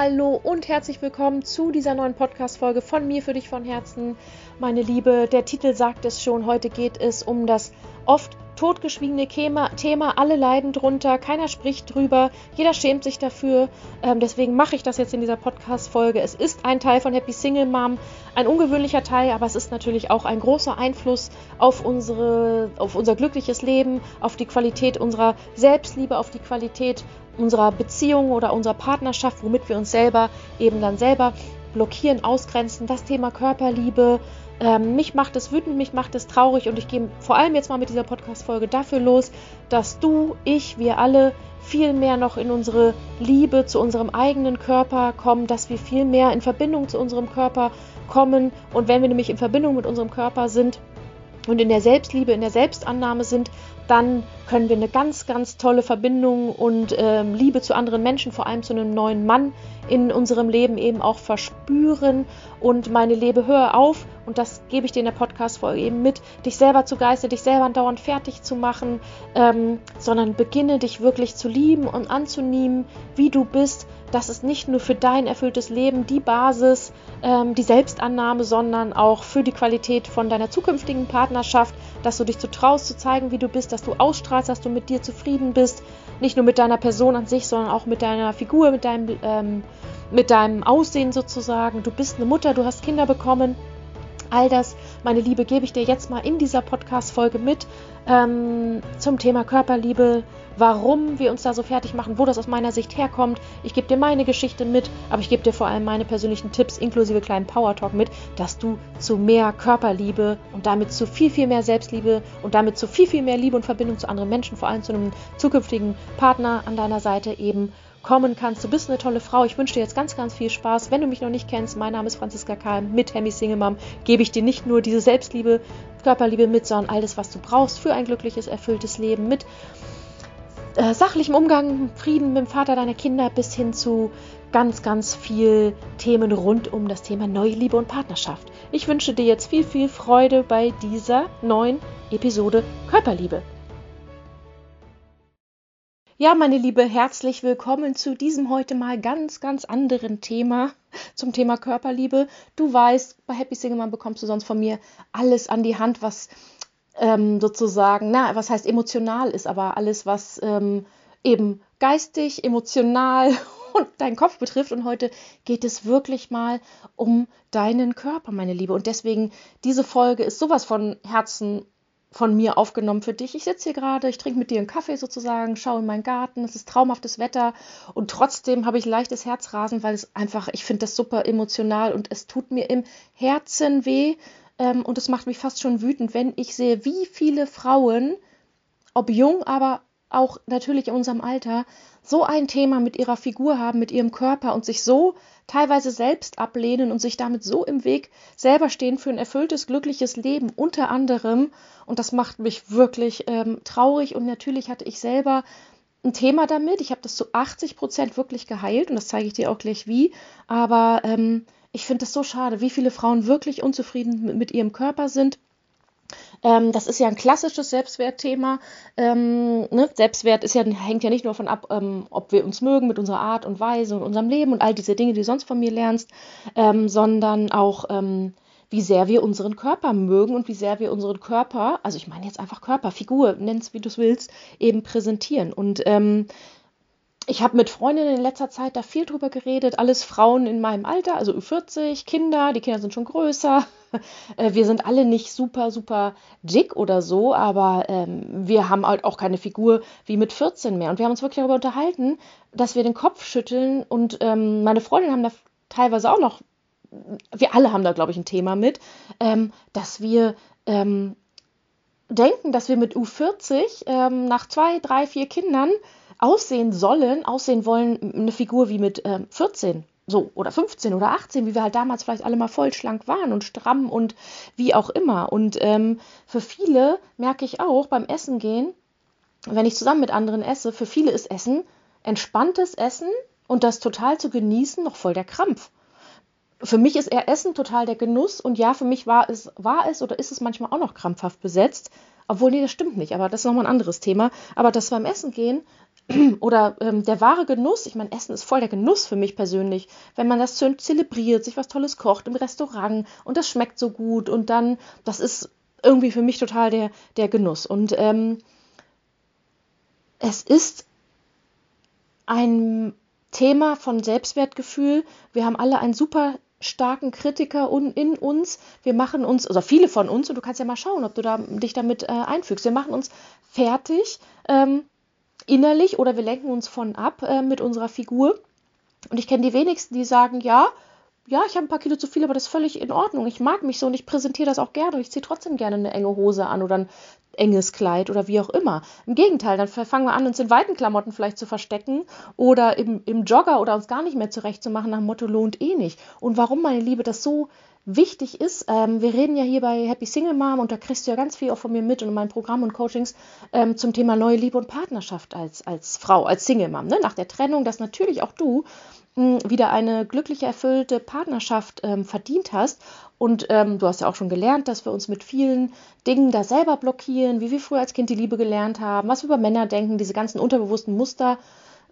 Hallo und herzlich willkommen zu dieser neuen Podcast-Folge von mir für dich von Herzen. Meine Liebe, der Titel sagt es schon, heute geht es um das oft totgeschwiegene Thema, alle leiden drunter, keiner spricht drüber, jeder schämt sich dafür. Ähm, deswegen mache ich das jetzt in dieser Podcast-Folge. Es ist ein Teil von Happy Single Mom, ein ungewöhnlicher Teil, aber es ist natürlich auch ein großer Einfluss auf, unsere, auf unser glückliches Leben, auf die Qualität unserer Selbstliebe, auf die Qualität unserer Beziehung oder unserer Partnerschaft, womit wir uns selber eben dann selber blockieren, ausgrenzen, das Thema Körperliebe. Ähm, mich macht es wütend, mich macht es traurig und ich gehe vor allem jetzt mal mit dieser Podcast-Folge dafür los, dass du, ich, wir alle viel mehr noch in unsere Liebe zu unserem eigenen Körper kommen, dass wir viel mehr in Verbindung zu unserem Körper kommen. Und wenn wir nämlich in Verbindung mit unserem Körper sind und in der Selbstliebe, in der Selbstannahme sind, dann können wir eine ganz, ganz tolle Verbindung und ähm, Liebe zu anderen Menschen, vor allem zu einem neuen Mann in unserem Leben eben auch verspüren. Und meine Lebe, hör auf, und das gebe ich dir in der Podcast-Folge eben mit, dich selber zu geistern, dich selber dauernd fertig zu machen, ähm, sondern beginne dich wirklich zu lieben und anzunehmen, wie du bist. Das ist nicht nur für dein erfülltes Leben die Basis, ähm, die Selbstannahme, sondern auch für die Qualität von deiner zukünftigen Partnerschaft, dass du dich zu traust zu zeigen, wie du bist, dass du ausstrahlst, dass du mit dir zufrieden bist, nicht nur mit deiner Person an sich, sondern auch mit deiner Figur, mit deinem, ähm, mit deinem Aussehen sozusagen. Du bist eine Mutter, du hast Kinder bekommen. All das, meine Liebe, gebe ich dir jetzt mal in dieser Podcast-Folge mit ähm, zum Thema Körperliebe, warum wir uns da so fertig machen, wo das aus meiner Sicht herkommt. Ich gebe dir meine Geschichte mit, aber ich gebe dir vor allem meine persönlichen Tipps inklusive kleinen Power Talk mit, dass du zu mehr Körperliebe und damit zu viel, viel mehr Selbstliebe und damit zu viel, viel mehr Liebe und Verbindung zu anderen Menschen, vor allem zu einem zukünftigen Partner an deiner Seite eben kommen kannst. Du bist eine tolle Frau. Ich wünsche dir jetzt ganz, ganz viel Spaß. Wenn du mich noch nicht kennst, mein Name ist Franziska Kalm. Mit Hemi Single Mom gebe ich dir nicht nur diese Selbstliebe, Körperliebe mit, sondern alles, was du brauchst für ein glückliches, erfülltes Leben mit äh, sachlichem Umgang, Frieden mit dem Vater deiner Kinder bis hin zu ganz, ganz viel Themen rund um das Thema Neue Liebe und Partnerschaft. Ich wünsche dir jetzt viel, viel Freude bei dieser neuen Episode Körperliebe. Ja, meine Liebe, herzlich willkommen zu diesem heute mal ganz, ganz anderen Thema, zum Thema Körperliebe. Du weißt, bei Happy Single Man bekommst du sonst von mir alles an die Hand, was ähm, sozusagen, na, was heißt emotional ist, aber alles, was ähm, eben geistig, emotional und deinen Kopf betrifft. Und heute geht es wirklich mal um deinen Körper, meine Liebe. Und deswegen, diese Folge ist sowas von Herzen von mir aufgenommen für dich. Ich sitze hier gerade, ich trinke mit dir einen Kaffee sozusagen, schaue in meinen Garten, es ist traumhaftes Wetter und trotzdem habe ich leichtes Herzrasen, weil es einfach, ich finde das super emotional und es tut mir im Herzen weh, ähm, und es macht mich fast schon wütend, wenn ich sehe, wie viele Frauen, ob jung, aber auch natürlich in unserem Alter, so ein Thema mit ihrer Figur haben, mit ihrem Körper und sich so teilweise selbst ablehnen und sich damit so im Weg selber stehen für ein erfülltes, glückliches Leben unter anderem. Und das macht mich wirklich ähm, traurig. Und natürlich hatte ich selber ein Thema damit. Ich habe das zu 80 Prozent wirklich geheilt und das zeige ich dir auch gleich wie. Aber ähm, ich finde es so schade, wie viele Frauen wirklich unzufrieden mit, mit ihrem Körper sind. Ähm, das ist ja ein klassisches Selbstwertthema. Ähm, ne? Selbstwert ist ja, hängt ja nicht nur davon ab, ähm, ob wir uns mögen mit unserer Art und Weise und unserem Leben und all diese Dinge, die du sonst von mir lernst, ähm, sondern auch, ähm, wie sehr wir unseren Körper mögen und wie sehr wir unseren Körper, also ich meine jetzt einfach Körper, Figur, nenn's wie du es willst, eben präsentieren. Und ähm, ich habe mit Freundinnen in letzter Zeit da viel drüber geredet. Alles Frauen in meinem Alter, also Ü40, Kinder, die Kinder sind schon größer. Äh, wir sind alle nicht super, super dick oder so, aber ähm, wir haben halt auch keine Figur wie mit 14 mehr. Und wir haben uns wirklich darüber unterhalten, dass wir den Kopf schütteln und ähm, meine Freundinnen haben da teilweise auch noch, wir alle haben da, glaube ich, ein Thema mit, ähm, dass wir ähm, denken, dass wir mit U40 ähm, nach zwei, drei, vier Kindern aussehen sollen, aussehen wollen, eine Figur wie mit äh, 14 so oder 15 oder 18, wie wir halt damals vielleicht alle mal voll schlank waren und stramm und wie auch immer. Und ähm, für viele merke ich auch beim Essen gehen, wenn ich zusammen mit anderen esse, für viele ist Essen entspanntes Essen und das total zu genießen noch voll der Krampf. Für mich ist eher Essen total der Genuss und ja, für mich war es, war es oder ist es manchmal auch noch krampfhaft besetzt, Obwohl, nee, das stimmt nicht, aber das ist nochmal ein anderes Thema. Aber das beim Essen gehen oder ähm, der wahre Genuss, ich meine, Essen ist voll der Genuss für mich persönlich, wenn man das zelebriert, sich was Tolles kocht im Restaurant und das schmeckt so gut und dann, das ist irgendwie für mich total der, der Genuss. Und ähm, es ist ein Thema von Selbstwertgefühl. Wir haben alle einen super starken Kritiker in uns. Wir machen uns, also viele von uns, und du kannst ja mal schauen, ob du da, dich damit äh, einfügst. Wir machen uns fertig ähm, innerlich oder wir lenken uns von ab äh, mit unserer Figur. Und ich kenne die wenigsten, die sagen, ja, ja, ich habe ein paar Kilo zu viel, aber das ist völlig in Ordnung. Ich mag mich so und ich präsentiere das auch gerne und ich ziehe trotzdem gerne eine enge Hose an oder ein enges Kleid oder wie auch immer. Im Gegenteil, dann fangen wir an, uns in weiten Klamotten vielleicht zu verstecken oder im, im Jogger oder uns gar nicht mehr zurechtzumachen nach dem Motto lohnt eh nicht. Und warum, meine Liebe, das so wichtig ist, ähm, wir reden ja hier bei Happy Single Mom und da kriegst du ja ganz viel auch von mir mit und in meinem Programm und Coachings ähm, zum Thema neue Liebe und Partnerschaft als, als Frau, als Single Mom. Ne? Nach der Trennung, dass natürlich auch du wieder eine glückliche, erfüllte Partnerschaft ähm, verdient hast. Und ähm, du hast ja auch schon gelernt, dass wir uns mit vielen Dingen da selber blockieren, wie wir früher als Kind die Liebe gelernt haben, was wir über Männer denken, diese ganzen unterbewussten Muster,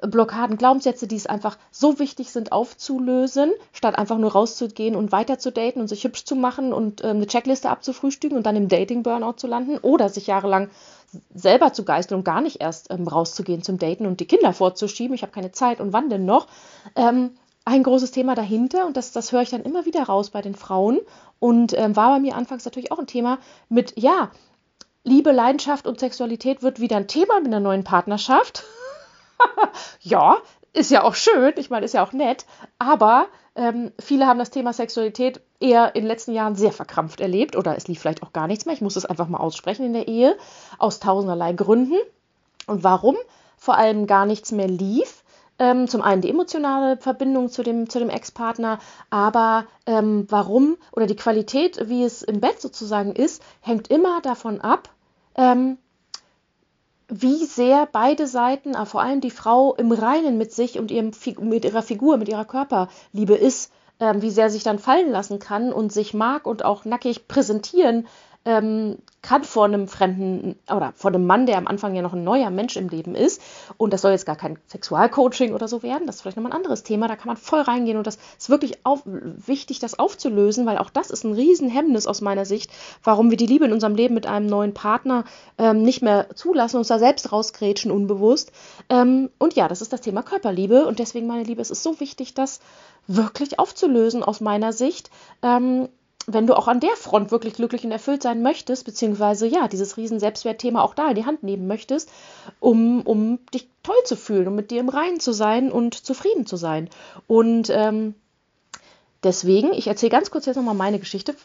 Blockaden, Glaubenssätze, die es einfach so wichtig sind aufzulösen, statt einfach nur rauszugehen und weiter zu daten und sich hübsch zu machen und ähm, eine Checkliste abzufrühstücken und dann im Dating-Burnout zu landen oder sich jahrelang selber zu geißeln und gar nicht erst ähm, rauszugehen zum Daten und die Kinder vorzuschieben. Ich habe keine Zeit und wann denn noch? Ähm, ein großes Thema dahinter und das, das höre ich dann immer wieder raus bei den Frauen und ähm, war bei mir anfangs natürlich auch ein Thema mit, ja, Liebe, Leidenschaft und Sexualität wird wieder ein Thema mit einer neuen Partnerschaft. ja, ist ja auch schön, ich meine, ist ja auch nett, aber ähm, viele haben das Thema Sexualität eher in den letzten Jahren sehr verkrampft erlebt. Oder es lief vielleicht auch gar nichts mehr. Ich muss es einfach mal aussprechen in der Ehe, aus tausenderlei Gründen. Und warum? Vor allem gar nichts mehr lief, ähm, zum einen die emotionale Verbindung zu dem, zu dem Ex-Partner, aber ähm, warum oder die Qualität, wie es im Bett sozusagen ist, hängt immer davon ab, ähm, wie sehr beide Seiten, aber vor allem die Frau im Reinen mit sich und ihrem, mit ihrer Figur, mit ihrer Körperliebe ist, ähm, wie sehr sich dann fallen lassen kann und sich mag und auch nackig präsentieren ähm, kann vor einem fremden oder vor einem Mann, der am Anfang ja noch ein neuer Mensch im Leben ist. Und das soll jetzt gar kein Sexualcoaching oder so werden. Das ist vielleicht nochmal ein anderes Thema. Da kann man voll reingehen. Und das ist wirklich auf, wichtig, das aufzulösen, weil auch das ist ein Riesenhemmnis aus meiner Sicht, warum wir die Liebe in unserem Leben mit einem neuen Partner ähm, nicht mehr zulassen, uns da selbst rausgrätschen, unbewusst. Ähm, und ja, das ist das Thema Körperliebe. Und deswegen, meine Liebe, es ist so wichtig, das wirklich aufzulösen aus meiner Sicht. Ähm, wenn du auch an der Front wirklich glücklich und erfüllt sein möchtest, beziehungsweise ja, dieses riesen Selbstwertthema auch da in die Hand nehmen möchtest, um, um dich toll zu fühlen, um mit dir im Reinen zu sein und zufrieden zu sein. Und ähm, deswegen, ich erzähle ganz kurz jetzt nochmal meine Geschichte,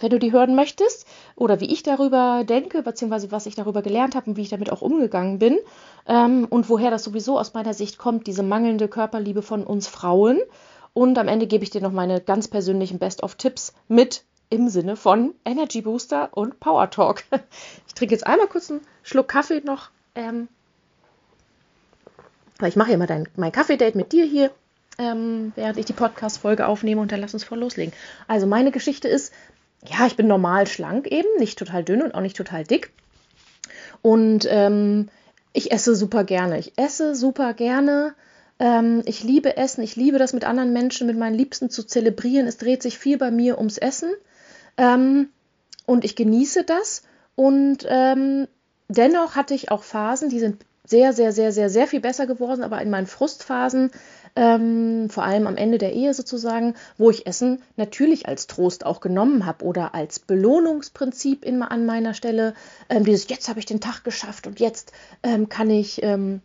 wenn du die hören möchtest, oder wie ich darüber denke, beziehungsweise was ich darüber gelernt habe und wie ich damit auch umgegangen bin, ähm, und woher das sowieso aus meiner Sicht kommt, diese mangelnde Körperliebe von uns Frauen. Und am Ende gebe ich dir noch meine ganz persönlichen Best-of-Tipps mit im Sinne von Energy Booster und Power Talk. Ich trinke jetzt einmal kurz einen Schluck Kaffee noch. Ähm, weil ich mache ja immer dein, mein Kaffee-Date mit dir hier, ähm, während ich die Podcast-Folge aufnehme und dann lass uns voll loslegen. Also meine Geschichte ist, ja, ich bin normal schlank eben, nicht total dünn und auch nicht total dick. Und ähm, ich esse super gerne. Ich esse super gerne. Ähm, ich liebe Essen, ich liebe das mit anderen Menschen, mit meinen Liebsten zu zelebrieren. Es dreht sich viel bei mir ums Essen ähm, und ich genieße das. Und ähm, dennoch hatte ich auch Phasen, die sind sehr, sehr, sehr, sehr, sehr viel besser geworden, aber in meinen Frustphasen, ähm, vor allem am Ende der Ehe sozusagen, wo ich Essen natürlich als Trost auch genommen habe oder als Belohnungsprinzip in, an meiner Stelle, ähm, dieses jetzt habe ich den Tag geschafft und jetzt ähm, kann ich ähm,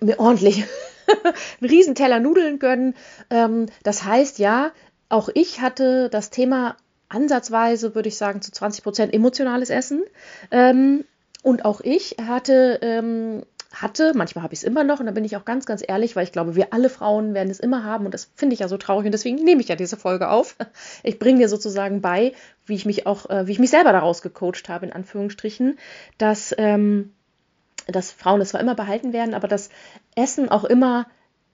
mir ordentlich einen riesen Teller Nudeln gönnen. Ähm, das heißt, ja, auch ich hatte das Thema ansatzweise, würde ich sagen, zu 20 Prozent emotionales Essen. Ähm, und auch ich hatte, ähm, hatte, manchmal habe ich es immer noch, und da bin ich auch ganz, ganz ehrlich, weil ich glaube, wir alle Frauen werden es immer haben und das finde ich ja so traurig und deswegen nehme ich ja diese Folge auf. Ich bringe dir sozusagen bei, wie ich mich auch, äh, wie ich mich selber daraus gecoacht habe, in Anführungsstrichen, dass ähm, dass Frauen es zwar immer behalten werden, aber dass Essen auch immer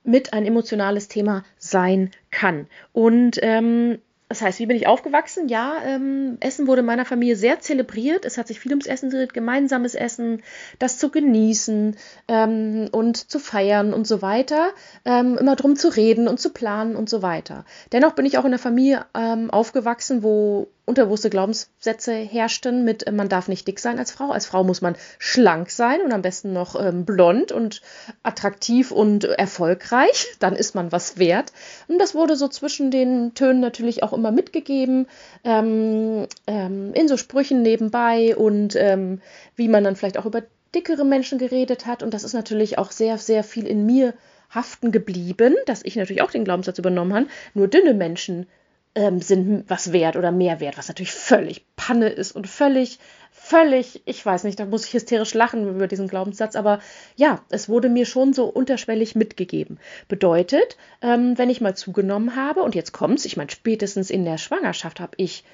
mit ein emotionales Thema sein kann. Und ähm, das heißt, wie bin ich aufgewachsen? Ja, ähm, Essen wurde in meiner Familie sehr zelebriert. Es hat sich viel ums Essen gedreht, gemeinsames Essen, das zu genießen ähm, und zu feiern und so weiter. Ähm, immer drum zu reden und zu planen und so weiter. Dennoch bin ich auch in einer Familie ähm, aufgewachsen, wo unterbewusste Glaubenssätze herrschten mit, äh, man darf nicht dick sein als Frau. Als Frau muss man schlank sein und am besten noch ähm, blond und attraktiv und erfolgreich. Dann ist man was wert. Und das wurde so zwischen den Tönen natürlich auch immer mitgegeben, ähm, ähm, in so Sprüchen nebenbei und ähm, wie man dann vielleicht auch über dickere Menschen geredet hat. Und das ist natürlich auch sehr, sehr viel in mir haften geblieben, dass ich natürlich auch den Glaubenssatz übernommen habe. Nur dünne Menschen ähm, sind was wert oder mehr wert, was natürlich völlig Panne ist und völlig, völlig, ich weiß nicht, da muss ich hysterisch lachen über diesen Glaubenssatz, aber ja, es wurde mir schon so unterschwellig mitgegeben. Bedeutet, ähm, wenn ich mal zugenommen habe, und jetzt kommt's, ich meine, spätestens in der Schwangerschaft habe ich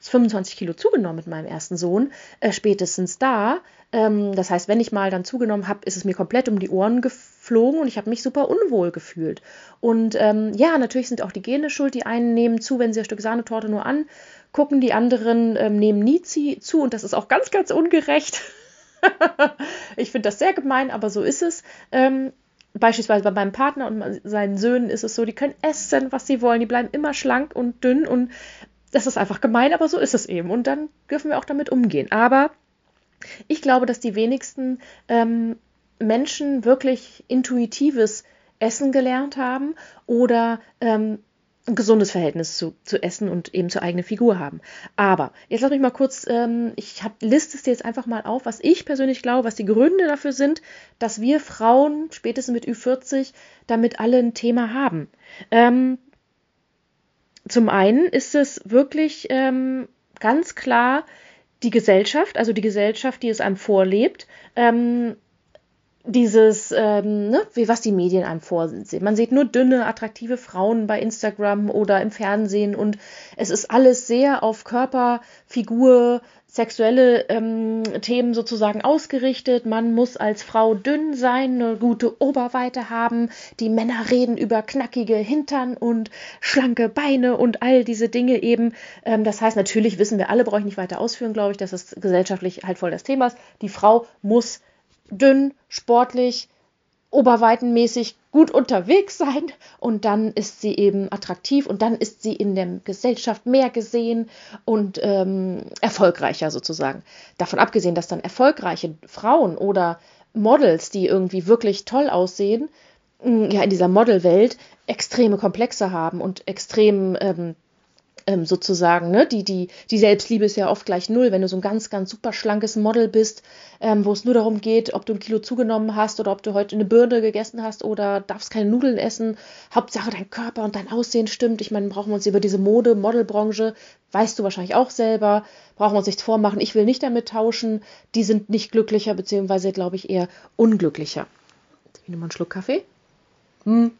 25 Kilo zugenommen mit meinem ersten Sohn, äh, spätestens da. Ähm, das heißt, wenn ich mal dann zugenommen habe, ist es mir komplett um die Ohren geflogen und ich habe mich super unwohl gefühlt. Und ähm, ja, natürlich sind auch die Gene schuld. Die einen nehmen zu, wenn sie ein Stück Sahnetorte nur angucken, die anderen ähm, nehmen nie zu und das ist auch ganz, ganz ungerecht. ich finde das sehr gemein, aber so ist es. Ähm, beispielsweise bei meinem Partner und seinen Söhnen ist es so, die können essen, was sie wollen, die bleiben immer schlank und dünn und das ist einfach gemein, aber so ist es eben. Und dann dürfen wir auch damit umgehen. Aber ich glaube, dass die wenigsten ähm, Menschen wirklich intuitives Essen gelernt haben oder ähm, ein gesundes Verhältnis zu, zu Essen und eben zur eigenen Figur haben. Aber jetzt lass mich mal kurz, ähm, ich hab, liste es dir jetzt einfach mal auf, was ich persönlich glaube, was die Gründe dafür sind, dass wir Frauen spätestens mit Ü40 damit alle ein Thema haben. Ähm, zum einen ist es wirklich ähm, ganz klar die Gesellschaft, also die Gesellschaft, die es einem vorlebt, ähm, dieses, ähm, ne, wie was die Medien einem vorsehen. Man sieht nur dünne, attraktive Frauen bei Instagram oder im Fernsehen und es ist alles sehr auf Körper, Figur, sexuelle ähm, Themen sozusagen ausgerichtet. Man muss als Frau dünn sein, eine gute Oberweite haben. Die Männer reden über knackige Hintern und schlanke Beine und all diese Dinge eben. Ähm, das heißt, natürlich wissen wir alle, brauche ich nicht weiter ausführen, glaube ich, dass es gesellschaftlich halt voll das Thema ist. Die Frau muss dünn, sportlich, oberweitenmäßig gut unterwegs sein und dann ist sie eben attraktiv und dann ist sie in der Gesellschaft mehr gesehen und ähm, erfolgreicher sozusagen. Davon abgesehen, dass dann erfolgreiche Frauen oder Models, die irgendwie wirklich toll aussehen, ja in dieser Modelwelt extreme Komplexe haben und extrem ähm, ähm, sozusagen, ne? Die, die, die Selbstliebe ist ja oft gleich null, wenn du so ein ganz, ganz super schlankes Model bist, ähm, wo es nur darum geht, ob du ein Kilo zugenommen hast oder ob du heute eine Birne gegessen hast oder darfst keine Nudeln essen. Hauptsache dein Körper und dein Aussehen stimmt. Ich meine, brauchen wir uns über diese Mode, Modelbranche, weißt du wahrscheinlich auch selber, brauchen wir uns nichts vormachen. Ich will nicht damit tauschen. Die sind nicht glücklicher, beziehungsweise, glaube ich, eher unglücklicher. Ich nehme mal einen Schluck Kaffee. Hm.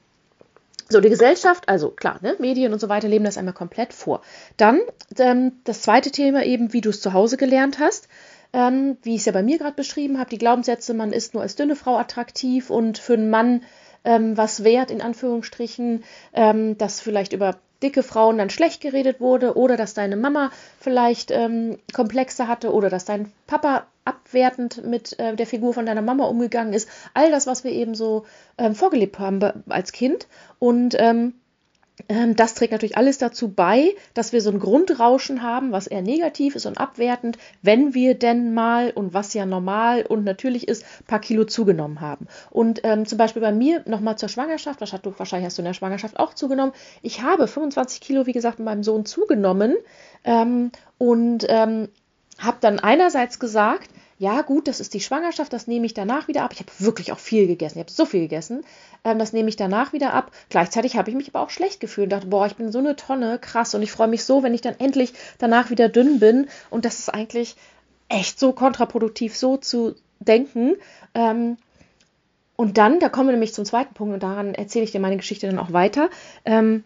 So, die Gesellschaft, also klar, ne, Medien und so weiter leben das einmal komplett vor. Dann ähm, das zweite Thema eben, wie du es zu Hause gelernt hast. Ähm, wie ich es ja bei mir gerade beschrieben habe, die Glaubenssätze, man ist nur als dünne Frau attraktiv und für einen Mann ähm, was wert, in Anführungsstrichen, ähm, dass vielleicht über dicke Frauen dann schlecht geredet wurde oder dass deine Mama vielleicht ähm, Komplexe hatte oder dass dein Papa abwertend mit äh, der Figur von deiner Mama umgegangen ist. All das, was wir eben so ähm, vorgelebt haben als Kind. Und ähm, ähm, das trägt natürlich alles dazu bei, dass wir so ein Grundrauschen haben, was eher negativ ist und abwertend, wenn wir denn mal und was ja normal und natürlich ist, ein paar Kilo zugenommen haben. Und ähm, zum Beispiel bei mir nochmal zur Schwangerschaft, wahrscheinlich hast du in der Schwangerschaft auch zugenommen. Ich habe 25 Kilo, wie gesagt, mit meinem Sohn zugenommen ähm, und ähm, habe dann einerseits gesagt, ja gut, das ist die Schwangerschaft, das nehme ich danach wieder ab. Ich habe wirklich auch viel gegessen, ich habe so viel gegessen, ähm, das nehme ich danach wieder ab. Gleichzeitig habe ich mich aber auch schlecht gefühlt und dachte, boah, ich bin so eine Tonne, krass und ich freue mich so, wenn ich dann endlich danach wieder dünn bin und das ist eigentlich echt so kontraproduktiv, so zu denken. Ähm, und dann, da kommen wir nämlich zum zweiten Punkt und daran erzähle ich dir meine Geschichte dann auch weiter. Ähm,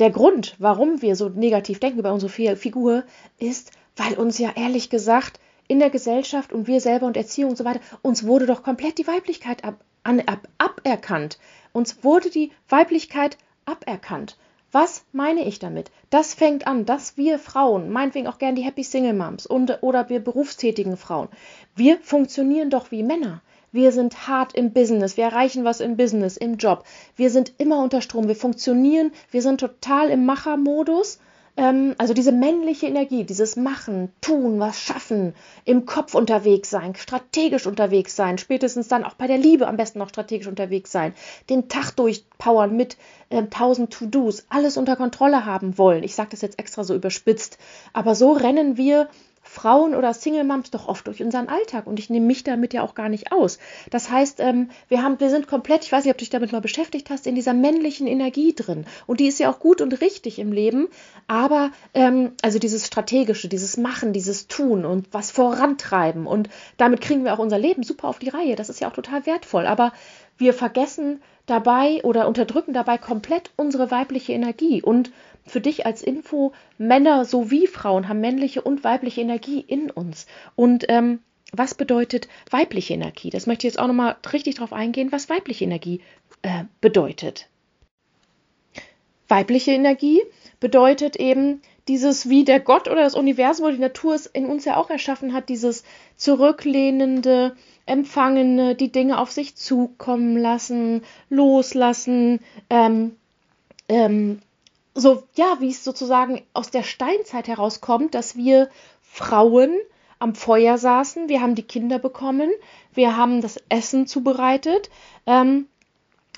der Grund, warum wir so negativ denken über unsere Figur, ist, weil uns ja ehrlich gesagt in der Gesellschaft und wir selber und Erziehung und so weiter, uns wurde doch komplett die Weiblichkeit ab, an, ab, aberkannt. Uns wurde die Weiblichkeit aberkannt. Was meine ich damit? Das fängt an, dass wir Frauen, meinetwegen auch gern die Happy Single Moms und, oder wir berufstätigen Frauen, wir funktionieren doch wie Männer. Wir sind hart im Business, wir erreichen was im Business, im Job. Wir sind immer unter Strom, wir funktionieren, wir sind total im Machermodus ähm, also diese männliche Energie, dieses Machen, Tun, was schaffen, im Kopf unterwegs sein, strategisch unterwegs sein, spätestens dann auch bei der Liebe am besten noch strategisch unterwegs sein, den Tag durchpowern mit ähm, tausend To-Dos, alles unter Kontrolle haben wollen. Ich sage das jetzt extra so überspitzt, aber so rennen wir Frauen oder Single Moms doch oft durch unseren Alltag. Und ich nehme mich damit ja auch gar nicht aus. Das heißt, ähm, wir haben, wir sind komplett, ich weiß nicht, ob du dich damit mal beschäftigt hast, in dieser männlichen Energie drin. Und die ist ja auch gut und richtig im Leben, aber ähm, also dieses strategische, dieses Machen, dieses Tun und was vorantreiben. Und damit kriegen wir auch unser Leben super auf die Reihe. Das ist ja auch total wertvoll, aber wir vergessen dabei oder unterdrücken dabei komplett unsere weibliche Energie. Und für dich als Info, Männer sowie Frauen haben männliche und weibliche Energie in uns. Und ähm, was bedeutet weibliche Energie? Das möchte ich jetzt auch nochmal richtig drauf eingehen, was weibliche Energie äh, bedeutet. Weibliche Energie bedeutet eben dieses, wie der Gott oder das Universum oder die Natur es in uns ja auch erschaffen hat, dieses zurücklehnende, empfangene, die Dinge auf sich zukommen lassen, loslassen, ähm, ähm, so, ja, wie es sozusagen aus der Steinzeit herauskommt, dass wir Frauen am Feuer saßen, wir haben die Kinder bekommen, wir haben das Essen zubereitet. Ähm,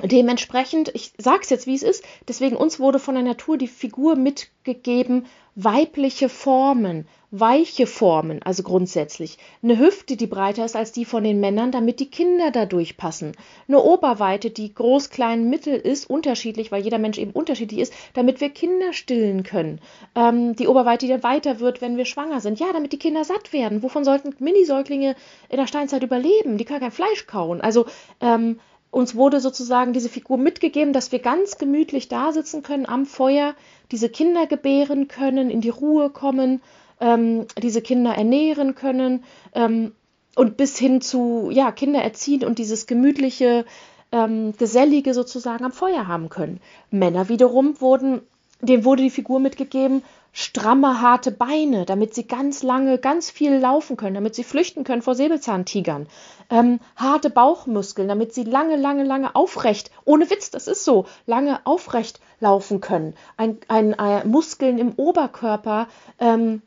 dementsprechend, ich sage es jetzt, wie es ist, deswegen uns wurde von der Natur die Figur mitgegeben, weibliche Formen, weiche Formen, also grundsätzlich. Eine Hüfte, die breiter ist als die von den Männern, damit die Kinder da durchpassen. Eine Oberweite, die groß, klein, mittel ist, unterschiedlich, weil jeder Mensch eben unterschiedlich ist, damit wir Kinder stillen können. Ähm, die Oberweite, die dann weiter wird, wenn wir schwanger sind. Ja, damit die Kinder satt werden. Wovon sollten Minisäuglinge in der Steinzeit überleben? Die können kein Fleisch kauen. Also, ähm, uns wurde sozusagen diese Figur mitgegeben, dass wir ganz gemütlich da sitzen können am Feuer, diese Kinder gebären können, in die Ruhe kommen ähm, diese Kinder ernähren können ähm, und bis hin zu ja, Kinder erziehen und dieses gemütliche, ähm, gesellige sozusagen am Feuer haben können. Männer wiederum wurden, denen wurde die Figur mitgegeben, stramme, harte Beine, damit sie ganz lange, ganz viel laufen können, damit sie flüchten können vor Säbelzahntigern. Ähm, harte Bauchmuskeln, damit sie lange, lange, lange aufrecht, ohne Witz, das ist so, lange aufrecht laufen können. Ein, ein, ein Muskeln im Oberkörper, ähm,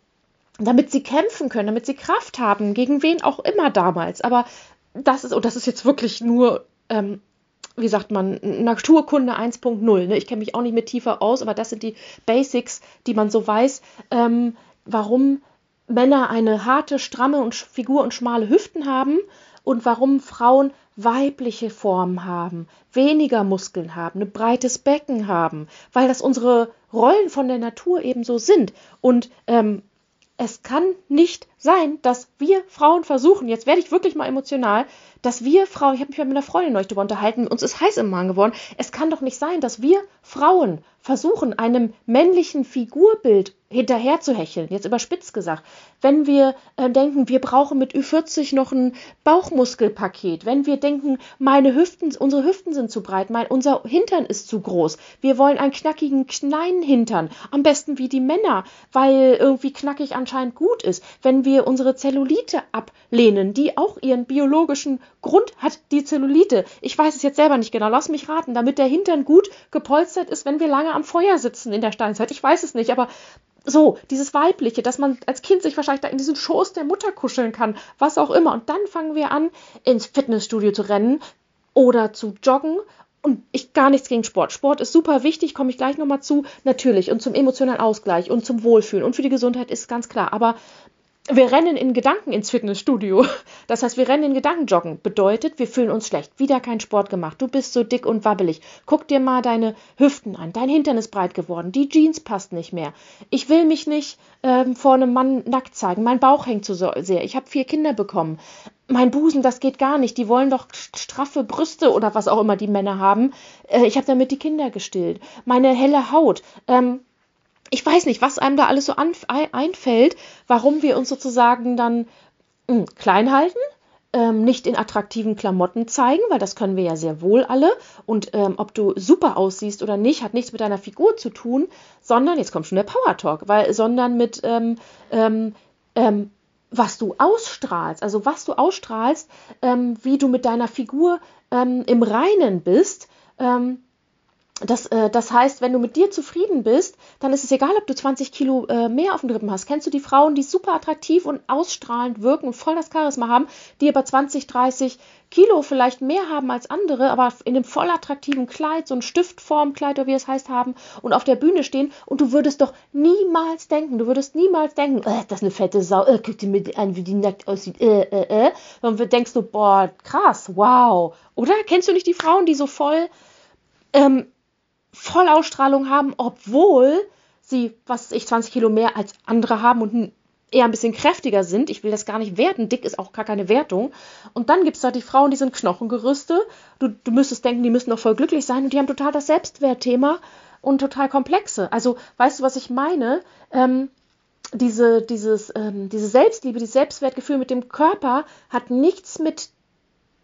damit sie kämpfen können, damit sie Kraft haben, gegen wen auch immer damals. Aber das ist, und das ist jetzt wirklich nur, ähm, wie sagt man, Naturkunde 1.0. Ne? Ich kenne mich auch nicht mehr tiefer aus, aber das sind die Basics, die man so weiß, ähm, warum Männer eine harte, stramme und Figur und schmale Hüften haben und warum Frauen weibliche Formen haben, weniger Muskeln haben, ein breites Becken haben, weil das unsere Rollen von der Natur eben so sind. Und ähm, es kann nicht sein, dass wir Frauen versuchen, jetzt werde ich wirklich mal emotional, dass wir Frauen, ich habe mich mit einer Freundin neulich darüber unterhalten, uns ist heiß im Magen geworden, es kann doch nicht sein, dass wir Frauen versuchen, einem männlichen Figurbild hinterher zu hecheln, jetzt überspitzt gesagt. Wenn wir äh, denken, wir brauchen mit Ü40 noch ein Bauchmuskelpaket, wenn wir denken, meine Hüften, unsere Hüften sind zu breit, mein, unser Hintern ist zu groß, wir wollen einen knackigen, kleinen Hintern, am besten wie die Männer, weil irgendwie knackig anscheinend gut ist. Wenn wir unsere Zellulite ablehnen, die auch ihren biologischen Grund hat, die Zellulite. Ich weiß es jetzt selber nicht genau, lass mich raten, damit der Hintern gut gepolstert ist, wenn wir lange am Feuer sitzen in der Steinzeit. Ich weiß es nicht, aber so, dieses Weibliche, dass man als Kind sich wahrscheinlich da in diesen Schoß der Mutter kuscheln kann, was auch immer. Und dann fangen wir an, ins Fitnessstudio zu rennen oder zu joggen. Und ich gar nichts gegen Sport. Sport ist super wichtig, komme ich gleich nochmal zu. Natürlich. Und zum emotionalen Ausgleich und zum Wohlfühlen und für die Gesundheit ist ganz klar. Aber wir rennen in Gedanken ins Fitnessstudio. Das heißt, wir rennen in Gedanken joggen. Bedeutet, wir fühlen uns schlecht. Wieder kein Sport gemacht. Du bist so dick und wabbelig. Guck dir mal deine Hüften an. Dein Hintern ist breit geworden. Die Jeans passt nicht mehr. Ich will mich nicht ähm, vor einem Mann nackt zeigen. Mein Bauch hängt zu so sehr. Ich habe vier Kinder bekommen. Mein Busen, das geht gar nicht. Die wollen doch straffe Brüste oder was auch immer die Männer haben. Äh, ich habe damit die Kinder gestillt. Meine helle Haut. Ähm, ich weiß nicht, was einem da alles so einfällt, warum wir uns sozusagen dann mh, hm, klein halten, ähm, nicht in attraktiven Klamotten zeigen, weil das können wir ja sehr wohl alle. Und ähm, ob du super aussiehst oder nicht, hat nichts mit deiner Figur zu tun, sondern, jetzt kommt schon der Power Talk, weil, sondern mit, ähm, ähm, ähm was du ausstrahlst, also was du ausstrahlst, wie du mit deiner Figur im Reinen bist. Das, äh, das heißt, wenn du mit dir zufrieden bist, dann ist es egal, ob du 20 Kilo äh, mehr auf dem Rippen hast. Kennst du die Frauen, die super attraktiv und ausstrahlend wirken und voll das Charisma haben, die aber 20, 30 Kilo vielleicht mehr haben als andere, aber in einem voll attraktiven Kleid, so ein Stiftformkleid oder wie es heißt, haben und auf der Bühne stehen und du würdest doch niemals denken, du würdest niemals denken, äh, das ist eine fette Sau, äh, guck dir mit an, wie die nackt aussieht, äh, äh, äh. Und denkst du, boah, krass, wow. Oder kennst du nicht die Frauen, die so voll ähm, Vollausstrahlung haben, obwohl sie, was ich, 20 Kilo mehr als andere haben und eher ein bisschen kräftiger sind. Ich will das gar nicht werten. Dick ist auch gar keine Wertung. Und dann gibt es da die Frauen, die sind Knochengerüste. Du, du müsstest denken, die müssen doch voll glücklich sein und die haben total das Selbstwertthema und total komplexe. Also, weißt du, was ich meine? Ähm, diese, dieses, ähm, diese Selbstliebe, dieses Selbstwertgefühl mit dem Körper hat nichts mit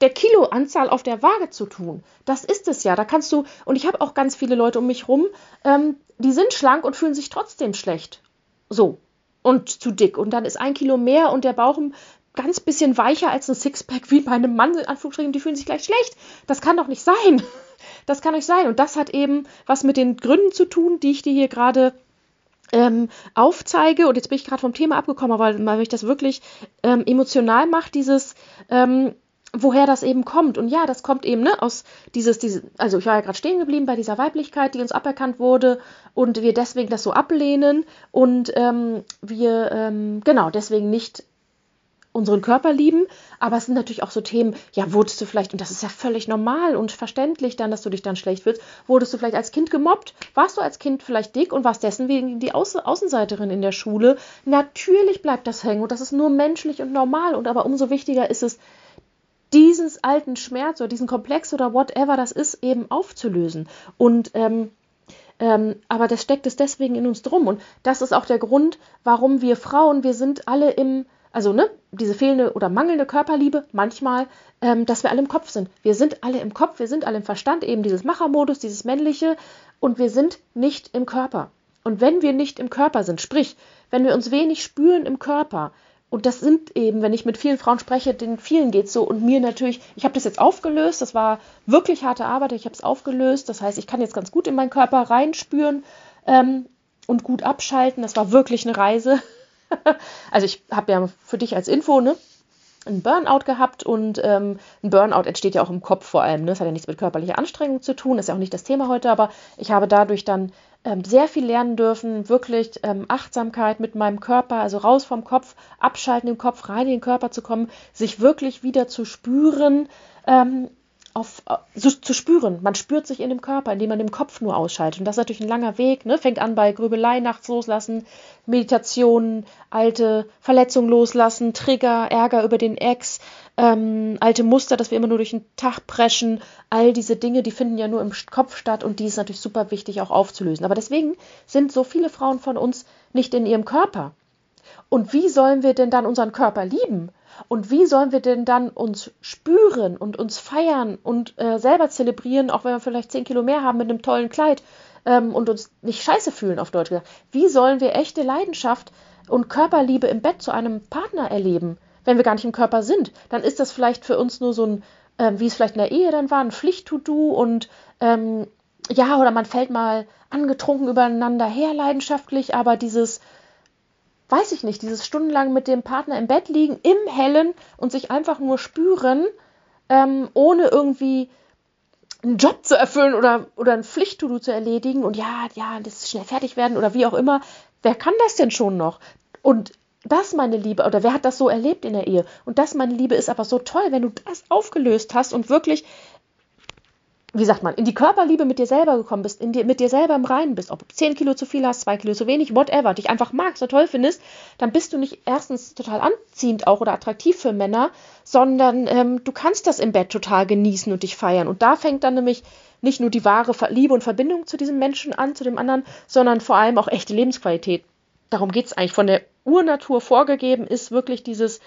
der Kiloanzahl auf der Waage zu tun. Das ist es ja. Da kannst du, und ich habe auch ganz viele Leute um mich rum, ähm, die sind schlank und fühlen sich trotzdem schlecht. So. Und zu dick. Und dann ist ein Kilo mehr und der Bauch ein ganz bisschen weicher als ein Sixpack wie bei einem Mann, in Anführungsstrichen, die fühlen sich gleich schlecht. Das kann doch nicht sein. Das kann nicht sein. Und das hat eben was mit den Gründen zu tun, die ich dir hier gerade ähm, aufzeige, und jetzt bin ich gerade vom Thema abgekommen, weil, weil mich das wirklich ähm, emotional macht, dieses, ähm, woher das eben kommt. Und ja, das kommt eben ne, aus dieses, diese, also ich war ja gerade stehen geblieben bei dieser Weiblichkeit, die uns aberkannt wurde und wir deswegen das so ablehnen und ähm, wir ähm, genau deswegen nicht unseren Körper lieben, aber es sind natürlich auch so Themen, ja, wurdest du vielleicht, und das ist ja völlig normal und verständlich dann, dass du dich dann schlecht fühlst, wurdest du vielleicht als Kind gemobbt, warst du als Kind vielleicht dick und warst deswegen die Außen Außenseiterin in der Schule, natürlich bleibt das hängen und das ist nur menschlich und normal und aber umso wichtiger ist es, dieses alten Schmerz oder diesen Komplex oder whatever das ist, eben aufzulösen. Und ähm, ähm, aber das steckt es deswegen in uns drum. Und das ist auch der Grund, warum wir Frauen, wir sind alle im, also ne, diese fehlende oder mangelnde Körperliebe, manchmal, ähm, dass wir alle im Kopf sind. Wir sind alle im Kopf, wir sind alle im Verstand, eben dieses Machermodus, dieses männliche, und wir sind nicht im Körper. Und wenn wir nicht im Körper sind, sprich, wenn wir uns wenig spüren im Körper, und das sind eben, wenn ich mit vielen Frauen spreche, den vielen geht so und mir natürlich, ich habe das jetzt aufgelöst, das war wirklich harte Arbeit, ich habe es aufgelöst, das heißt, ich kann jetzt ganz gut in meinen Körper reinspüren ähm, und gut abschalten, das war wirklich eine Reise. also ich habe ja für dich als Info, ne, einen Burnout gehabt und ähm, ein Burnout entsteht ja auch im Kopf vor allem. Ne? Das hat ja nichts mit körperlicher Anstrengung zu tun, ist ja auch nicht das Thema heute, aber ich habe dadurch dann ähm, sehr viel lernen dürfen, wirklich ähm, Achtsamkeit mit meinem Körper, also raus vom Kopf, abschalten im Kopf, rein in den Körper zu kommen, sich wirklich wieder zu spüren, ähm, auf, so, zu spüren. Man spürt sich in dem Körper, indem man den Kopf nur ausschaltet. Und das ist natürlich ein langer Weg. Ne? Fängt an bei Grübelei nachts loslassen, Meditation, alte Verletzungen loslassen, Trigger, Ärger über den Ex, ähm, alte Muster, dass wir immer nur durch den Tag preschen. All diese Dinge, die finden ja nur im Kopf statt und die ist natürlich super wichtig auch aufzulösen. Aber deswegen sind so viele Frauen von uns nicht in ihrem Körper. Und wie sollen wir denn dann unseren Körper lieben? Und wie sollen wir denn dann uns spüren und uns feiern und äh, selber zelebrieren, auch wenn wir vielleicht 10 Kilo mehr haben mit einem tollen Kleid ähm, und uns nicht scheiße fühlen, auf Deutsch gesagt? Wie sollen wir echte Leidenschaft und Körperliebe im Bett zu einem Partner erleben, wenn wir gar nicht im Körper sind? Dann ist das vielleicht für uns nur so ein, äh, wie es vielleicht in der Ehe dann war, ein Pflicht-to-do und ähm, ja, oder man fällt mal angetrunken übereinander her, leidenschaftlich, aber dieses weiß ich nicht, dieses stundenlang mit dem Partner im Bett liegen, im Hellen und sich einfach nur spüren, ähm, ohne irgendwie einen Job zu erfüllen oder, oder ein Pflichttudo zu erledigen und ja, ja, das schnell fertig werden oder wie auch immer. Wer kann das denn schon noch? Und das, meine Liebe, oder wer hat das so erlebt in der Ehe? Und das, meine Liebe, ist aber so toll, wenn du das aufgelöst hast und wirklich wie sagt man, in die Körperliebe mit dir selber gekommen bist, in dir, mit dir selber im Reinen bist, ob du 10 Kilo zu viel hast, 2 Kilo zu wenig, whatever, dich einfach magst so toll findest, dann bist du nicht erstens total anziehend auch oder attraktiv für Männer, sondern ähm, du kannst das im Bett total genießen und dich feiern. Und da fängt dann nämlich nicht nur die wahre Liebe und Verbindung zu diesem Menschen an, zu dem anderen, sondern vor allem auch echte Lebensqualität. Darum geht es eigentlich. Von der Urnatur vorgegeben ist wirklich dieses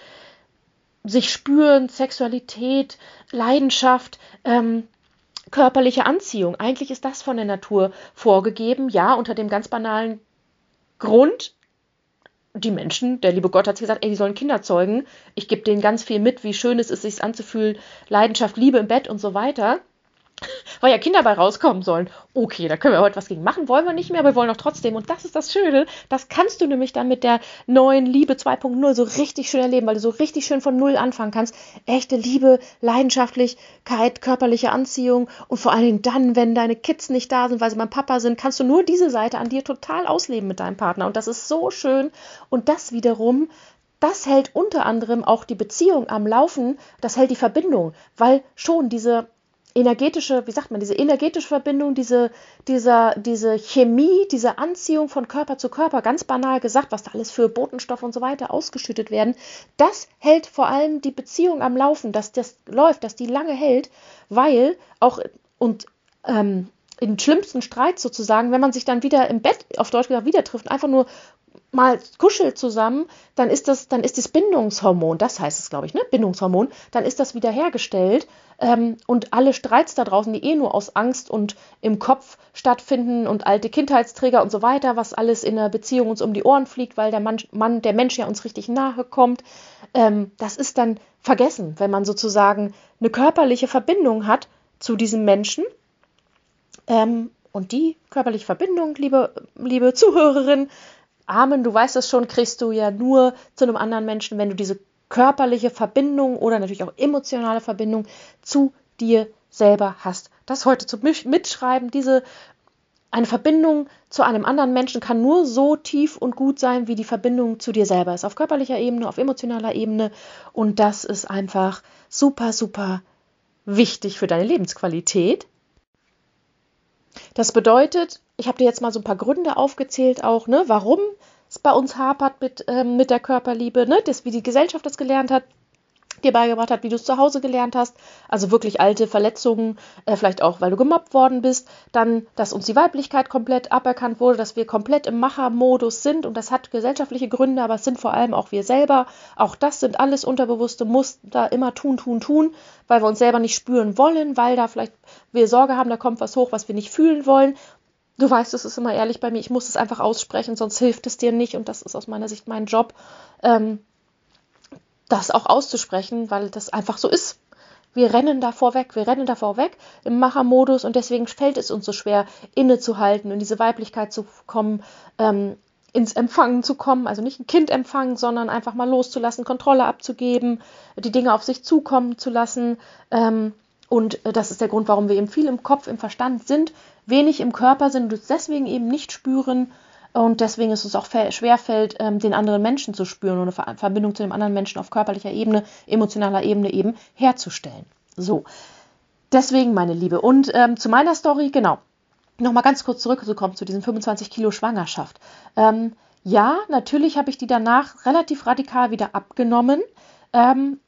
sich spüren, Sexualität, Leidenschaft, ähm, körperliche Anziehung. Eigentlich ist das von der Natur vorgegeben, ja, unter dem ganz banalen Grund, die Menschen, der liebe Gott hat gesagt, ey, die sollen Kinder zeugen. Ich gebe denen ganz viel mit, wie schön es ist, sich anzufühlen, Leidenschaft, Liebe im Bett und so weiter weil ja Kinder bei rauskommen sollen. Okay, da können wir heute was gegen machen, wollen wir nicht mehr, aber wir wollen auch trotzdem. Und das ist das Schöne, das kannst du nämlich dann mit der neuen Liebe 2.0 so richtig schön erleben, weil du so richtig schön von Null anfangen kannst. Echte Liebe, Leidenschaftlichkeit, körperliche Anziehung und vor allen Dingen dann, wenn deine Kids nicht da sind, weil sie beim Papa sind, kannst du nur diese Seite an dir total ausleben mit deinem Partner. Und das ist so schön. Und das wiederum das hält unter anderem auch die Beziehung am Laufen, das hält die Verbindung, weil schon diese energetische, wie sagt man, diese energetische Verbindung, diese, dieser, diese Chemie, diese Anziehung von Körper zu Körper, ganz banal gesagt, was da alles für Botenstoffe und so weiter ausgeschüttet werden, das hält vor allem die Beziehung am Laufen, dass das läuft, dass die lange hält, weil auch und ähm, in schlimmsten Streit sozusagen, wenn man sich dann wieder im Bett, auf Deutsch gesagt, wieder trifft, einfach nur mal kuschelt zusammen, dann ist das, dann ist das Bindungshormon, das heißt es, glaube ich, ne? Bindungshormon, dann ist das wiederhergestellt ähm, und alle Streits da draußen, die eh nur aus Angst und im Kopf stattfinden und alte Kindheitsträger und so weiter, was alles in der Beziehung uns um die Ohren fliegt, weil der Mann, Mann der Mensch ja uns richtig nahe kommt, ähm, das ist dann vergessen, wenn man sozusagen eine körperliche Verbindung hat zu diesem Menschen. Ähm, und die körperliche Verbindung, liebe, liebe Zuhörerin, Amen, du weißt es schon, kriegst du ja nur zu einem anderen Menschen, wenn du diese körperliche Verbindung oder natürlich auch emotionale Verbindung zu dir selber hast. Das heute zu mitschreiben, diese eine Verbindung zu einem anderen Menschen kann nur so tief und gut sein, wie die Verbindung zu dir selber ist. Auf körperlicher Ebene, auf emotionaler Ebene. Und das ist einfach super, super wichtig für deine Lebensqualität. Das bedeutet, ich habe dir jetzt mal so ein paar Gründe aufgezählt, auch, ne, warum es bei uns hapert mit, ähm, mit der Körperliebe, ne, das, wie die Gesellschaft das gelernt hat, dir beigebracht hat, wie du es zu Hause gelernt hast, also wirklich alte Verletzungen, äh, vielleicht auch, weil du gemobbt worden bist, dann, dass uns die Weiblichkeit komplett aberkannt wurde, dass wir komplett im Machermodus sind und das hat gesellschaftliche Gründe, aber es sind vor allem auch wir selber. Auch das sind alles unterbewusste Muster, immer tun, tun, tun, weil wir uns selber nicht spüren wollen, weil da vielleicht wir Sorge haben, da kommt was hoch, was wir nicht fühlen wollen. Du weißt, es ist immer ehrlich bei mir, ich muss es einfach aussprechen, sonst hilft es dir nicht und das ist aus meiner Sicht mein Job. Ähm, das auch auszusprechen, weil das einfach so ist. Wir rennen davor weg, wir rennen davor weg im Machermodus und deswegen fällt es uns so schwer, innezuhalten, in diese Weiblichkeit zu kommen, ähm, ins Empfangen zu kommen, also nicht ein Kind empfangen, sondern einfach mal loszulassen, Kontrolle abzugeben, die Dinge auf sich zukommen zu lassen. Ähm, und das ist der Grund, warum wir eben viel im Kopf, im Verstand sind, wenig im Körper sind und uns deswegen eben nicht spüren, und deswegen ist es auch schwerfällt, ähm, den anderen Menschen zu spüren und eine Verbindung zu dem anderen Menschen auf körperlicher Ebene, emotionaler Ebene eben herzustellen. So, deswegen, meine Liebe. Und ähm, zu meiner Story, genau. Nochmal ganz kurz zurückzukommen zu diesen 25 Kilo Schwangerschaft. Ähm, ja, natürlich habe ich die danach relativ radikal wieder abgenommen. Ähm,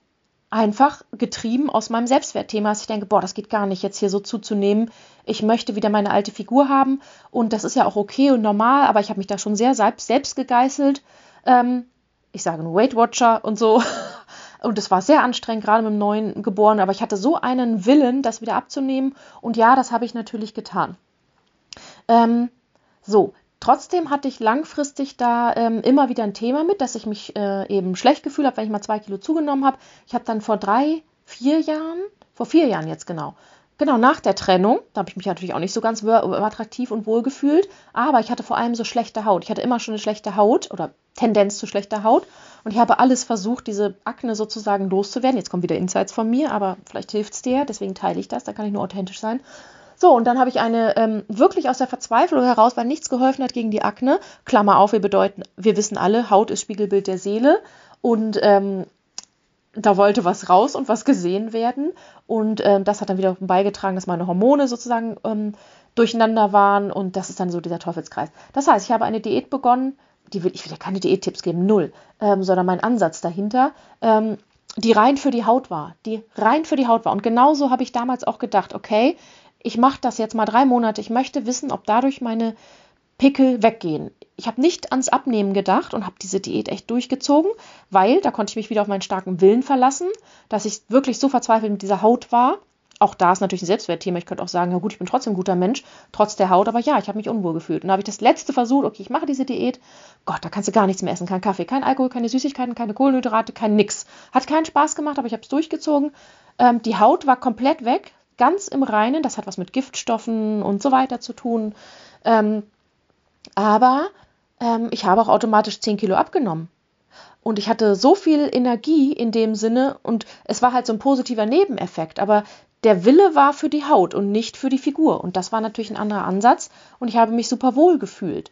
einfach getrieben aus meinem Selbstwertthema, dass ich denke, boah, das geht gar nicht, jetzt hier so zuzunehmen. Ich möchte wieder meine alte Figur haben und das ist ja auch okay und normal, aber ich habe mich da schon sehr selbst, gegeißelt. Ähm, ich sage nur Weight Watcher und so. Und es war sehr anstrengend, gerade mit dem neuen Geborenen, aber ich hatte so einen Willen, das wieder abzunehmen. Und ja, das habe ich natürlich getan. Ähm, so, Trotzdem hatte ich langfristig da ähm, immer wieder ein Thema mit, dass ich mich äh, eben schlecht gefühlt habe, wenn ich mal zwei Kilo zugenommen habe. Ich habe dann vor drei, vier Jahren, vor vier Jahren jetzt genau, genau nach der Trennung, da habe ich mich natürlich auch nicht so ganz attraktiv und wohl gefühlt, aber ich hatte vor allem so schlechte Haut. Ich hatte immer schon eine schlechte Haut oder Tendenz zu schlechter Haut und ich habe alles versucht, diese Akne sozusagen loszuwerden. Jetzt kommen wieder Insights von mir, aber vielleicht hilft es dir, deswegen teile ich das, da kann ich nur authentisch sein. So, und dann habe ich eine ähm, wirklich aus der Verzweiflung heraus, weil nichts geholfen hat gegen die Akne. Klammer auf, wir bedeuten, wir wissen alle, Haut ist Spiegelbild der Seele. Und ähm, da wollte was raus und was gesehen werden. Und ähm, das hat dann wieder beigetragen, dass meine Hormone sozusagen ähm, durcheinander waren. Und das ist dann so dieser Teufelskreis. Das heißt, ich habe eine Diät begonnen. Die will, ich will ja keine Diättipps geben, null, ähm, sondern mein Ansatz dahinter ähm, die rein für die Haut war, die rein für die Haut war. Und genauso habe ich damals auch gedacht, okay, ich mache das jetzt mal drei Monate. Ich möchte wissen, ob dadurch meine Pickel weggehen. Ich habe nicht ans Abnehmen gedacht und habe diese Diät echt durchgezogen, weil da konnte ich mich wieder auf meinen starken Willen verlassen, dass ich wirklich so verzweifelt mit dieser Haut war. Auch da ist natürlich ein Selbstwertthema. Ich könnte auch sagen, ja gut, ich bin trotzdem ein guter Mensch, trotz der Haut, aber ja, ich habe mich unwohl gefühlt. Und da habe ich das letzte versucht, okay, ich mache diese Diät. Gott, da kannst du gar nichts mehr essen. Kein Kaffee, kein Alkohol, keine Süßigkeiten, keine Kohlenhydrate, kein nix. Hat keinen Spaß gemacht, aber ich habe es durchgezogen. Ähm, die Haut war komplett weg, ganz im Reinen. Das hat was mit Giftstoffen und so weiter zu tun. Ähm, aber ähm, ich habe auch automatisch 10 Kilo abgenommen. Und ich hatte so viel Energie in dem Sinne und es war halt so ein positiver Nebeneffekt. Aber der Wille war für die Haut und nicht für die Figur. Und das war natürlich ein anderer Ansatz und ich habe mich super wohl gefühlt.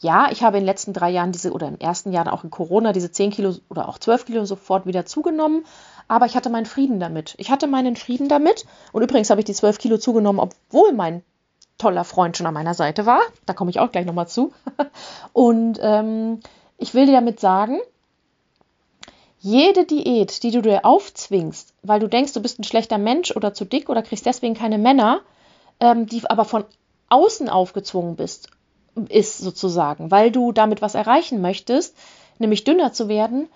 Ja, ich habe in den letzten drei Jahren diese oder im ersten Jahr auch in Corona diese 10 Kilo oder auch 12 Kilo sofort wieder zugenommen, aber ich hatte meinen Frieden damit. Ich hatte meinen Frieden damit und übrigens habe ich die 12 Kilo zugenommen, obwohl mein toller Freund schon an meiner Seite war. Da komme ich auch gleich nochmal zu. Und ähm, ich will dir damit sagen, jede Diät, die du dir aufzwingst, weil du denkst, du bist ein schlechter Mensch oder zu dick oder kriegst deswegen keine Männer, ähm, die aber von außen aufgezwungen bist, ist sozusagen, weil du damit was erreichen möchtest, nämlich dünner zu werden,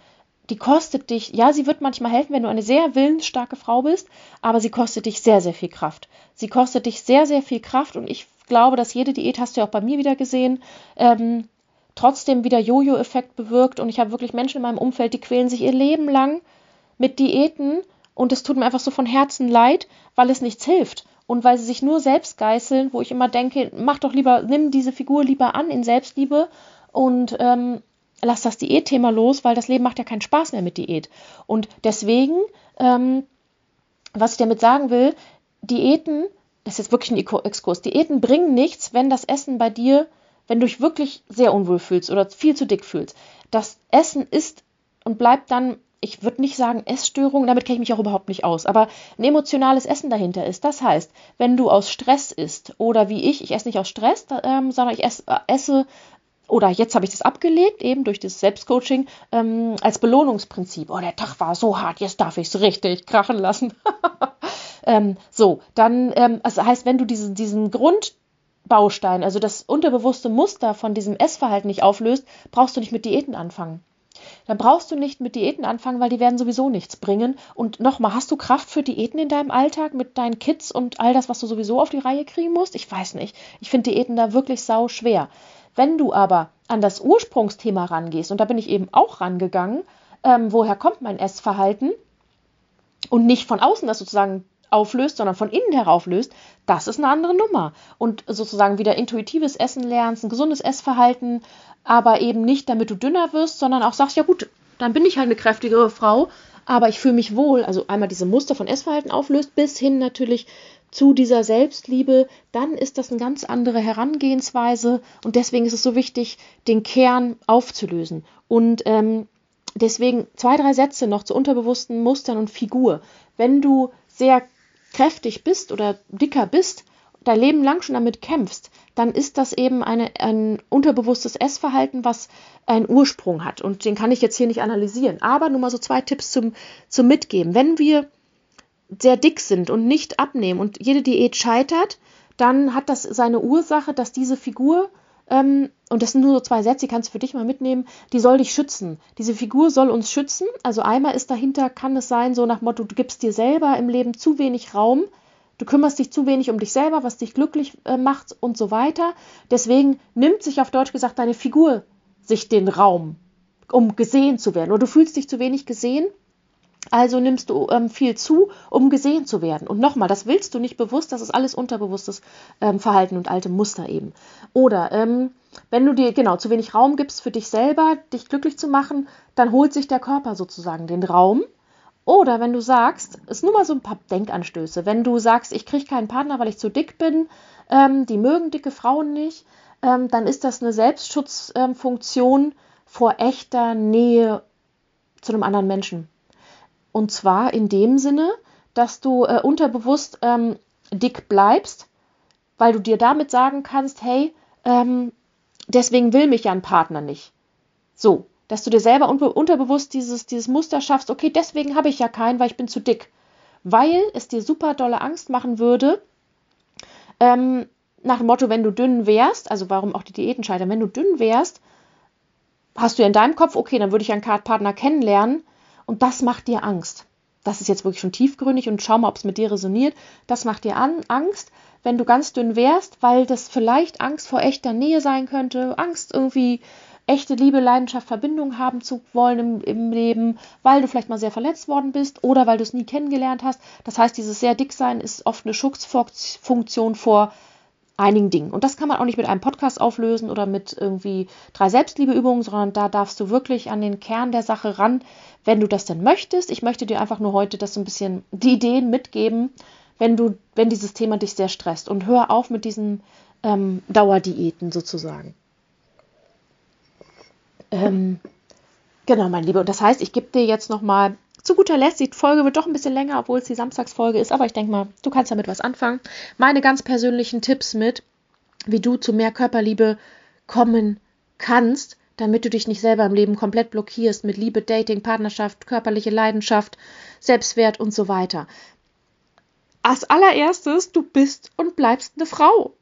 die kostet dich, ja, sie wird manchmal helfen, wenn du eine sehr willensstarke Frau bist, aber sie kostet dich sehr, sehr viel Kraft. Sie kostet dich sehr, sehr viel Kraft und ich glaube, dass jede Diät, hast du ja auch bei mir wieder gesehen, ähm, trotzdem wieder Jojo-Effekt bewirkt und ich habe wirklich Menschen in meinem Umfeld, die quälen sich ihr Leben lang mit Diäten und es tut mir einfach so von Herzen leid, weil es nichts hilft und weil sie sich nur selbst geißeln, wo ich immer denke, mach doch lieber, nimm diese Figur lieber an in Selbstliebe und ähm, lass das Diätthema los, weil das Leben macht ja keinen Spaß mehr mit Diät. Und deswegen, ähm, was ich damit sagen will, Diäten, das ist jetzt wirklich ein Exkurs, Diäten bringen nichts, wenn das Essen bei dir, wenn du dich wirklich sehr unwohl fühlst oder viel zu dick fühlst. Das Essen ist und bleibt dann, ich würde nicht sagen Essstörung, damit kenne ich mich auch überhaupt nicht aus, aber ein emotionales Essen dahinter ist. Das heißt, wenn du aus Stress isst oder wie ich, ich esse nicht aus Stress, ähm, sondern ich esse, äh, esse oder jetzt habe ich das abgelegt, eben durch das Selbstcoaching, ähm, als Belohnungsprinzip. Oh, der Tag war so hart, jetzt darf ich es richtig krachen lassen. ähm, so, dann, ähm, also heißt, wenn du diesen, diesen Grundbaustein, also das unterbewusste Muster von diesem Essverhalten nicht auflöst, brauchst du nicht mit Diäten anfangen. Dann brauchst du nicht mit Diäten anfangen, weil die werden sowieso nichts bringen. Und nochmal, hast du Kraft für Diäten in deinem Alltag mit deinen Kids und all das, was du sowieso auf die Reihe kriegen musst? Ich weiß nicht. Ich finde Diäten da wirklich sau schwer. Wenn du aber an das Ursprungsthema rangehst, und da bin ich eben auch rangegangen, ähm, woher kommt mein Essverhalten und nicht von außen das sozusagen auflöst, sondern von innen herauf löst, das ist eine andere Nummer. Und sozusagen wieder intuitives Essen lernst, ein gesundes Essverhalten, aber eben nicht, damit du dünner wirst, sondern auch sagst, ja gut, dann bin ich halt eine kräftigere Frau, aber ich fühle mich wohl. Also einmal diese Muster von Essverhalten auflöst, bis hin natürlich zu dieser Selbstliebe, dann ist das eine ganz andere Herangehensweise und deswegen ist es so wichtig, den Kern aufzulösen. Und ähm, deswegen zwei, drei Sätze noch zu unterbewussten Mustern und Figur. Wenn du sehr kräftig bist oder dicker bist, dein Leben lang schon damit kämpfst, dann ist das eben eine, ein unterbewusstes Essverhalten, was einen Ursprung hat. Und den kann ich jetzt hier nicht analysieren. Aber nur mal so zwei Tipps zum, zum Mitgeben. Wenn wir sehr dick sind und nicht abnehmen und jede Diät scheitert, dann hat das seine Ursache, dass diese Figur, ähm, und das sind nur so zwei Sätze, die kannst du für dich mal mitnehmen, die soll dich schützen. Diese Figur soll uns schützen. Also einmal ist dahinter, kann es sein, so nach Motto, du gibst dir selber im Leben zu wenig Raum, du kümmerst dich zu wenig um dich selber, was dich glücklich äh, macht und so weiter. Deswegen nimmt sich auf Deutsch gesagt deine Figur sich den Raum, um gesehen zu werden. Oder du fühlst dich zu wenig gesehen also nimmst du ähm, viel zu, um gesehen zu werden. Und nochmal, das willst du nicht bewusst, das ist alles unterbewusstes ähm, Verhalten und alte Muster eben. Oder ähm, wenn du dir genau zu wenig Raum gibst für dich selber, dich glücklich zu machen, dann holt sich der Körper sozusagen den Raum. Oder wenn du sagst, ist nur mal so ein paar Denkanstöße, wenn du sagst, ich kriege keinen Partner, weil ich zu dick bin, ähm, die mögen dicke Frauen nicht, ähm, dann ist das eine Selbstschutzfunktion vor echter Nähe zu einem anderen Menschen. Und zwar in dem Sinne, dass du äh, unterbewusst ähm, dick bleibst, weil du dir damit sagen kannst, hey, ähm, deswegen will mich ja ein Partner nicht. So, dass du dir selber unterbewusst dieses, dieses Muster schaffst, okay, deswegen habe ich ja keinen, weil ich bin zu dick. Weil es dir super dolle Angst machen würde, ähm, nach dem Motto, wenn du dünn wärst, also warum auch die Diäten scheitern, wenn du dünn wärst, hast du in deinem Kopf, okay, dann würde ich einen Partner kennenlernen und das macht dir Angst. Das ist jetzt wirklich schon tiefgründig und schau mal, ob es mit dir resoniert. Das macht dir an, Angst, wenn du ganz dünn wärst, weil das vielleicht Angst vor echter Nähe sein könnte, Angst irgendwie echte Liebe, Leidenschaft, Verbindung haben zu wollen im, im, Leben, weil du vielleicht mal sehr verletzt worden bist oder weil du es nie kennengelernt hast. Das heißt, dieses sehr dick sein ist oft eine Schutzfunktion vor einigen Dingen. Und das kann man auch nicht mit einem Podcast auflösen oder mit irgendwie drei Selbstliebeübungen, sondern da darfst du wirklich an den Kern der Sache ran, wenn du das denn möchtest. Ich möchte dir einfach nur heute das so ein bisschen die Ideen mitgeben, wenn du, wenn dieses Thema dich sehr stresst. Und hör auf mit diesen ähm, Dauerdiäten sozusagen. Ähm, genau, mein Lieber. Und das heißt, ich gebe dir jetzt nochmal zu guter Letzt, die Folge wird doch ein bisschen länger, obwohl es die Samstagsfolge ist, aber ich denke mal, du kannst damit was anfangen. Meine ganz persönlichen Tipps mit, wie du zu mehr Körperliebe kommen kannst, damit du dich nicht selber im Leben komplett blockierst mit Liebe, Dating, Partnerschaft, körperliche Leidenschaft, Selbstwert und so weiter. Als allererstes, du bist und bleibst eine Frau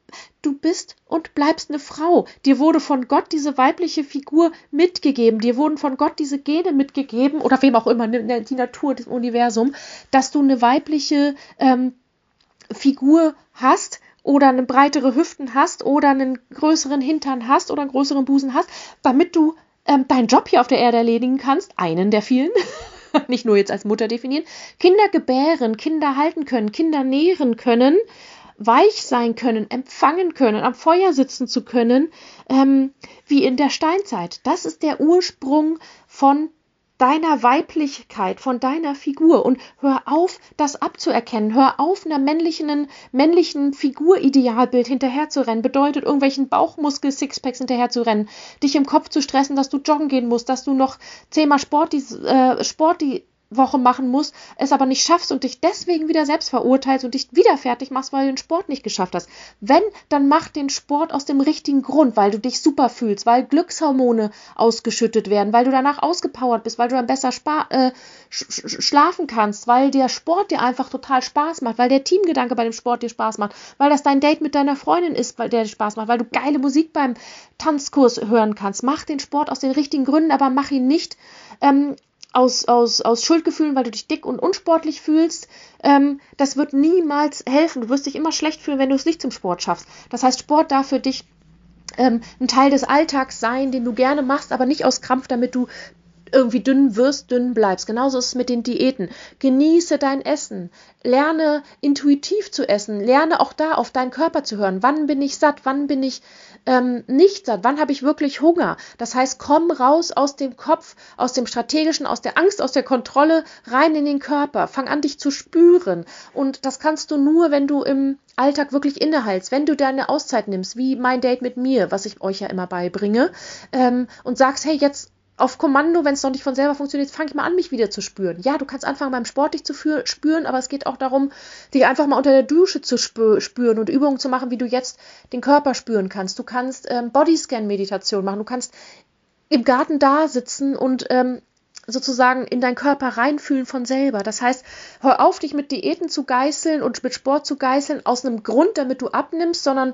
du bist und bleibst eine Frau. Dir wurde von Gott diese weibliche Figur mitgegeben. Dir wurden von Gott diese Gene mitgegeben oder wem auch immer, ne, ne, die Natur, das Universum, dass du eine weibliche ähm, Figur hast oder eine breitere Hüften hast oder einen größeren Hintern hast oder einen größeren Busen hast, damit du ähm, deinen Job hier auf der Erde erledigen kannst, einen der vielen. nicht nur jetzt als Mutter definieren, Kinder gebären, Kinder halten können, Kinder nähren können, weich sein können, empfangen können, am Feuer sitzen zu können, ähm, wie in der Steinzeit. Das ist der Ursprung von deiner Weiblichkeit, von deiner Figur und hör auf, das abzuerkennen. Hör auf, einer männlichen, männlichen Figuridealbild hinterherzurennen. Bedeutet, irgendwelchen Bauchmuskel-Sixpacks hinterherzurennen. Dich im Kopf zu stressen, dass du joggen gehen musst, dass du noch zehnmal Sport, äh, Sport, die Woche machen musst, es aber nicht schaffst und dich deswegen wieder selbst verurteilst und dich wieder fertig machst, weil du den Sport nicht geschafft hast. Wenn, dann mach den Sport aus dem richtigen Grund, weil du dich super fühlst, weil Glückshormone ausgeschüttet werden, weil du danach ausgepowert bist, weil du dann besser äh, sch schlafen kannst, weil der Sport dir einfach total Spaß macht, weil der Teamgedanke bei dem Sport dir Spaß macht, weil das dein Date mit deiner Freundin ist, weil der dir Spaß macht, weil du geile Musik beim Tanzkurs hören kannst. Mach den Sport aus den richtigen Gründen, aber mach ihn nicht ähm, aus, aus, aus Schuldgefühlen, weil du dich dick und unsportlich fühlst. Ähm, das wird niemals helfen. Du wirst dich immer schlecht fühlen, wenn du es nicht zum Sport schaffst. Das heißt, Sport darf für dich ähm, ein Teil des Alltags sein, den du gerne machst, aber nicht aus Krampf, damit du irgendwie dünn wirst, dünn bleibst. Genauso ist es mit den Diäten. Genieße dein Essen. Lerne intuitiv zu essen. Lerne auch da auf deinen Körper zu hören. Wann bin ich satt? Wann bin ich ähm, nicht satt? Wann habe ich wirklich Hunger? Das heißt, komm raus aus dem Kopf, aus dem strategischen, aus der Angst, aus der Kontrolle, rein in den Körper. Fang an, dich zu spüren. Und das kannst du nur, wenn du im Alltag wirklich innehältst, wenn du deine Auszeit nimmst, wie mein Date mit mir, was ich euch ja immer beibringe, ähm, und sagst, hey, jetzt auf Kommando, wenn es noch nicht von selber funktioniert, fange ich mal an, mich wieder zu spüren. Ja, du kannst anfangen, beim Sport dich zu spüren, aber es geht auch darum, dich einfach mal unter der Dusche zu spüren und Übungen zu machen, wie du jetzt den Körper spüren kannst. Du kannst ähm, Bodyscan-Meditation machen, du kannst im Garten da sitzen und ähm, sozusagen in deinen Körper reinfühlen von selber. Das heißt, hör auf, dich mit Diäten zu geißeln und mit Sport zu geißeln aus einem Grund, damit du abnimmst, sondern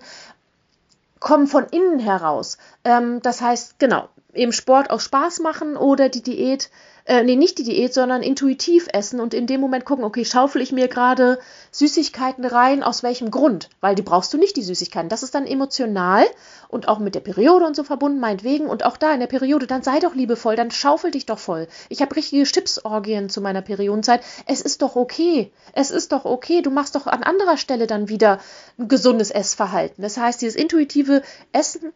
komm von innen heraus. Ähm, das heißt, genau, eben Sport auch Spaß machen oder die Diät, äh, nee, nicht die Diät, sondern intuitiv essen und in dem Moment gucken, okay, schaufel ich mir gerade Süßigkeiten rein, aus welchem Grund? Weil die brauchst du nicht, die Süßigkeiten. Das ist dann emotional und auch mit der Periode und so verbunden, meinetwegen. Und auch da in der Periode, dann sei doch liebevoll, dann schaufel dich doch voll. Ich habe richtige Chipsorgien zu meiner Periodenzeit. Es ist doch okay. Es ist doch okay. Du machst doch an anderer Stelle dann wieder ein gesundes Essverhalten. Das heißt, dieses intuitive Essen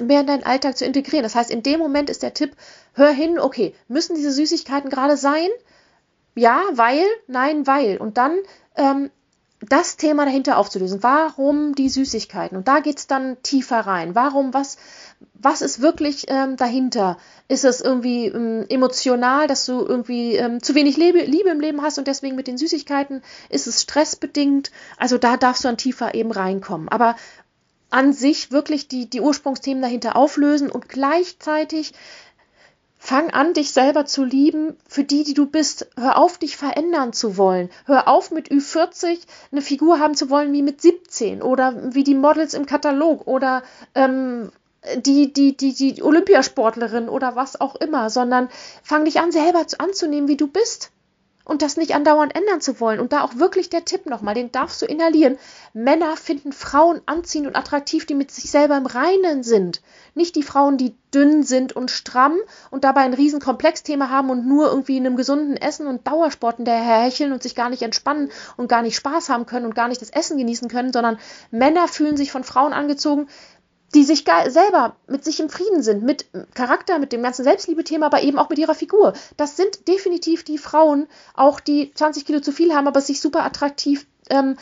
mehr in deinen Alltag zu integrieren. Das heißt, in dem Moment ist der Tipp, hör hin, okay, müssen diese Süßigkeiten gerade sein? Ja, weil, nein, weil. Und dann ähm, das Thema dahinter aufzulösen. Warum die Süßigkeiten? Und da geht es dann tiefer rein. Warum, was, was ist wirklich ähm, dahinter? Ist es irgendwie ähm, emotional, dass du irgendwie ähm, zu wenig Liebe, Liebe im Leben hast und deswegen mit den Süßigkeiten? Ist es stressbedingt? Also da darfst du dann tiefer eben reinkommen. Aber an sich wirklich die, die Ursprungsthemen dahinter auflösen und gleichzeitig Fang an, dich selber zu lieben für die, die du bist. Hör auf, dich verändern zu wollen. Hör auf, mit Ü40 eine Figur haben zu wollen wie mit 17 oder wie die Models im Katalog oder ähm, die, die, die, die Olympiasportlerin oder was auch immer, sondern fang dich an, selber anzunehmen, wie du bist und das nicht andauernd ändern zu wollen. Und da auch wirklich der Tipp nochmal, den darfst du inhalieren. Männer finden Frauen anziehend und attraktiv, die mit sich selber im Reinen sind. Nicht die Frauen, die dünn sind und stramm und dabei ein riesen Komplexthema haben und nur irgendwie in einem gesunden Essen und Dauersporten daherhecheln und sich gar nicht entspannen und gar nicht Spaß haben können und gar nicht das Essen genießen können, sondern Männer fühlen sich von Frauen angezogen, die sich selber mit sich im Frieden sind, mit Charakter, mit dem ganzen Selbstliebe-Thema, aber eben auch mit ihrer Figur. Das sind definitiv die Frauen, auch die 20 Kilo zu viel haben, aber sich super attraktiv ähm,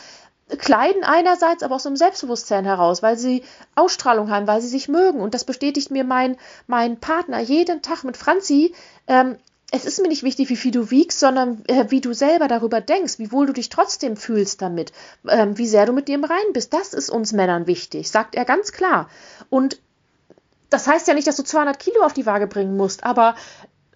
kleiden einerseits, aber aus einem Selbstbewusstsein heraus, weil sie Ausstrahlung haben, weil sie sich mögen. Und das bestätigt mir mein, mein Partner jeden Tag mit Franzi. Ähm, es ist mir nicht wichtig, wie viel du wiegst, sondern äh, wie du selber darüber denkst, wie wohl du dich trotzdem fühlst damit, ähm, wie sehr du mit dir im Reinen bist. Das ist uns Männern wichtig, sagt er ganz klar. Und das heißt ja nicht, dass du 200 Kilo auf die Waage bringen musst, aber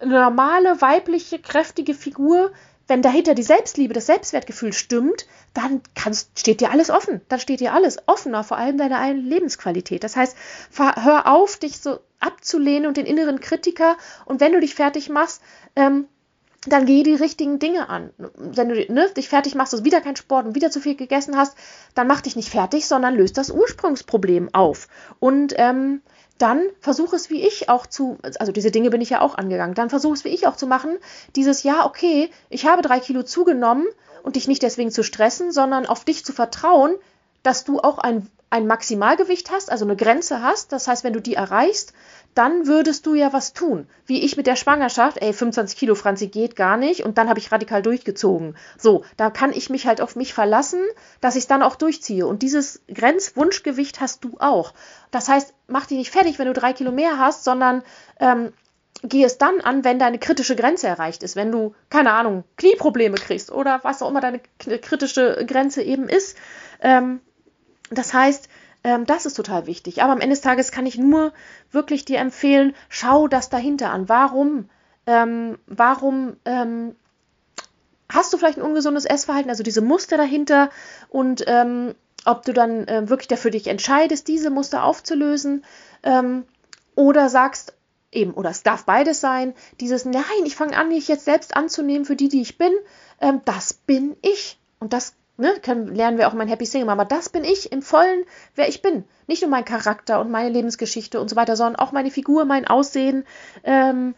eine normale, weibliche, kräftige Figur, wenn dahinter die Selbstliebe, das Selbstwertgefühl stimmt, dann kannst, steht dir alles offen. Dann steht dir alles offener, vor allem deine eigene Lebensqualität. Das heißt, hör auf, dich so abzulehnen und den inneren Kritiker. Und wenn du dich fertig machst, ähm, dann geh die richtigen Dinge an. Wenn du ne, dich fertig machst, du wieder keinen Sport und wieder zu viel gegessen hast, dann mach dich nicht fertig, sondern löst das Ursprungsproblem auf. Und ähm, dann versuch es wie ich auch zu, also diese Dinge bin ich ja auch angegangen, dann versuch es wie ich auch zu machen, dieses ja, okay, ich habe drei Kilo zugenommen und dich nicht deswegen zu stressen, sondern auf dich zu vertrauen, dass du auch ein, ein Maximalgewicht hast, also eine Grenze hast. Das heißt, wenn du die erreichst, dann würdest du ja was tun. Wie ich mit der Schwangerschaft, ey, 25 Kilo, Franzi, geht gar nicht. Und dann habe ich radikal durchgezogen. So, da kann ich mich halt auf mich verlassen, dass ich es dann auch durchziehe. Und dieses Grenzwunschgewicht hast du auch. Das heißt, mach dich nicht fertig, wenn du drei Kilo mehr hast, sondern ähm, geh es dann an, wenn deine kritische Grenze erreicht ist. Wenn du, keine Ahnung, Knieprobleme kriegst oder was auch immer deine kritische Grenze eben ist. Ähm, das heißt, ähm, das ist total wichtig. Aber am Ende des Tages kann ich nur wirklich dir empfehlen, schau das dahinter an. Warum? Ähm, warum ähm, hast du vielleicht ein ungesundes Essverhalten, also diese Muster dahinter und ähm, ob du dann äh, wirklich dafür dich entscheidest, diese Muster aufzulösen ähm, oder sagst, eben, oder es darf beides sein, dieses, nein, ich fange an, mich jetzt selbst anzunehmen für die, die ich bin, ähm, das bin ich. Und das ne, können, lernen wir auch mein Happy Single Mama. Das bin ich im Vollen, wer ich bin. Nicht nur mein Charakter und meine Lebensgeschichte und so weiter, sondern auch meine Figur, mein Aussehen, ähm,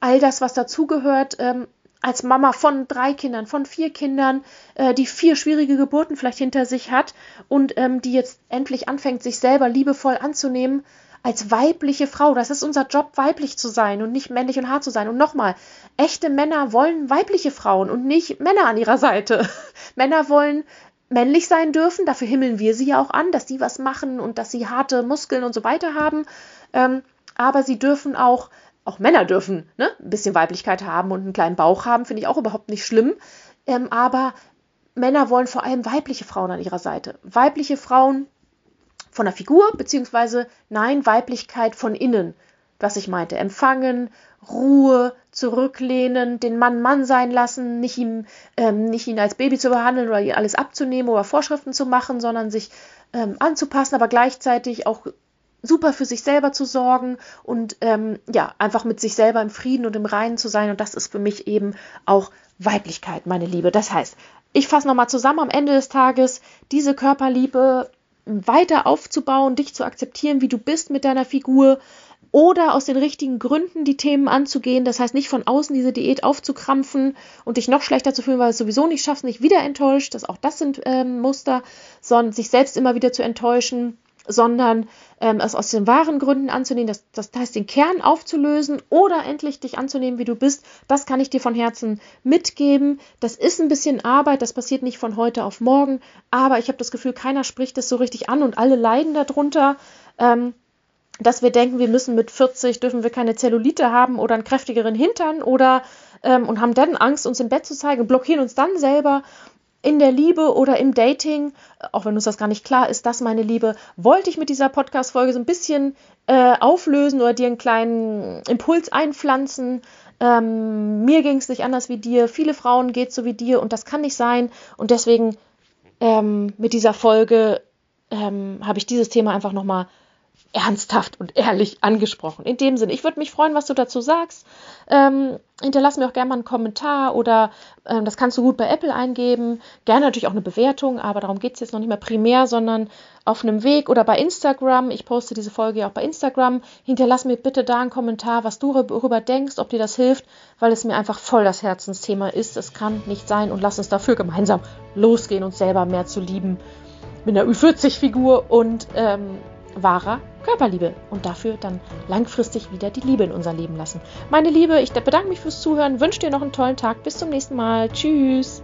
all das, was dazugehört. Ähm, als Mama von drei Kindern, von vier Kindern, äh, die vier schwierige Geburten vielleicht hinter sich hat und ähm, die jetzt endlich anfängt, sich selber liebevoll anzunehmen, als weibliche Frau. Das ist unser Job, weiblich zu sein und nicht männlich und hart zu sein. Und nochmal, echte Männer wollen weibliche Frauen und nicht Männer an ihrer Seite. Männer wollen männlich sein dürfen, dafür himmeln wir sie ja auch an, dass sie was machen und dass sie harte Muskeln und so weiter haben. Ähm, aber sie dürfen auch, auch Männer dürfen ne, ein bisschen Weiblichkeit haben und einen kleinen Bauch haben, finde ich auch überhaupt nicht schlimm. Ähm, aber Männer wollen vor allem weibliche Frauen an ihrer Seite. Weibliche Frauen, von der Figur, beziehungsweise nein, Weiblichkeit von innen, was ich meinte. Empfangen, Ruhe, zurücklehnen, den Mann Mann sein lassen, nicht ihn, ähm, nicht ihn als Baby zu behandeln oder ihr alles abzunehmen oder Vorschriften zu machen, sondern sich ähm, anzupassen, aber gleichzeitig auch super für sich selber zu sorgen und ähm, ja, einfach mit sich selber im Frieden und im Reinen zu sein. Und das ist für mich eben auch Weiblichkeit, meine Liebe. Das heißt, ich fasse nochmal zusammen am Ende des Tages, diese Körperliebe weiter aufzubauen, dich zu akzeptieren, wie du bist mit deiner Figur oder aus den richtigen Gründen die Themen anzugehen. Das heißt, nicht von außen diese Diät aufzukrampfen und dich noch schlechter zu fühlen, weil du es sowieso nicht schaffst, nicht wieder enttäuscht. Das, auch das sind ähm, Muster, sondern sich selbst immer wieder zu enttäuschen sondern ähm, es aus den wahren Gründen anzunehmen, das, das heißt den Kern aufzulösen oder endlich dich anzunehmen, wie du bist, das kann ich dir von Herzen mitgeben. Das ist ein bisschen Arbeit, das passiert nicht von heute auf morgen, aber ich habe das Gefühl, keiner spricht das so richtig an und alle leiden darunter. Ähm, dass wir denken, wir müssen mit 40 dürfen wir keine Zellulite haben oder einen kräftigeren Hintern oder ähm, und haben dann Angst, uns im Bett zu zeigen, blockieren uns dann selber in der Liebe oder im Dating, auch wenn uns das gar nicht klar ist, das meine Liebe, wollte ich mit dieser Podcast-Folge so ein bisschen äh, auflösen oder dir einen kleinen Impuls einpflanzen. Ähm, mir ging es nicht anders wie dir, viele Frauen geht so wie dir und das kann nicht sein. Und deswegen ähm, mit dieser Folge ähm, habe ich dieses Thema einfach nochmal ernsthaft und ehrlich angesprochen. In dem Sinne, ich würde mich freuen, was du dazu sagst. Ähm, hinterlass mir auch gerne mal einen Kommentar oder ähm, das kannst du gut bei Apple eingeben. Gerne natürlich auch eine Bewertung, aber darum geht es jetzt noch nicht mehr primär, sondern auf einem Weg oder bei Instagram. Ich poste diese Folge ja auch bei Instagram. Hinterlass mir bitte da einen Kommentar, was du darüber denkst, ob dir das hilft, weil es mir einfach voll das Herzensthema ist. Es kann nicht sein und lass uns dafür gemeinsam losgehen, uns selber mehr zu lieben. Mit einer Ü40-Figur und ähm, wahrer Körperliebe und dafür dann langfristig wieder die Liebe in unser Leben lassen. Meine Liebe, ich bedanke mich fürs Zuhören, wünsche dir noch einen tollen Tag, bis zum nächsten Mal. Tschüss.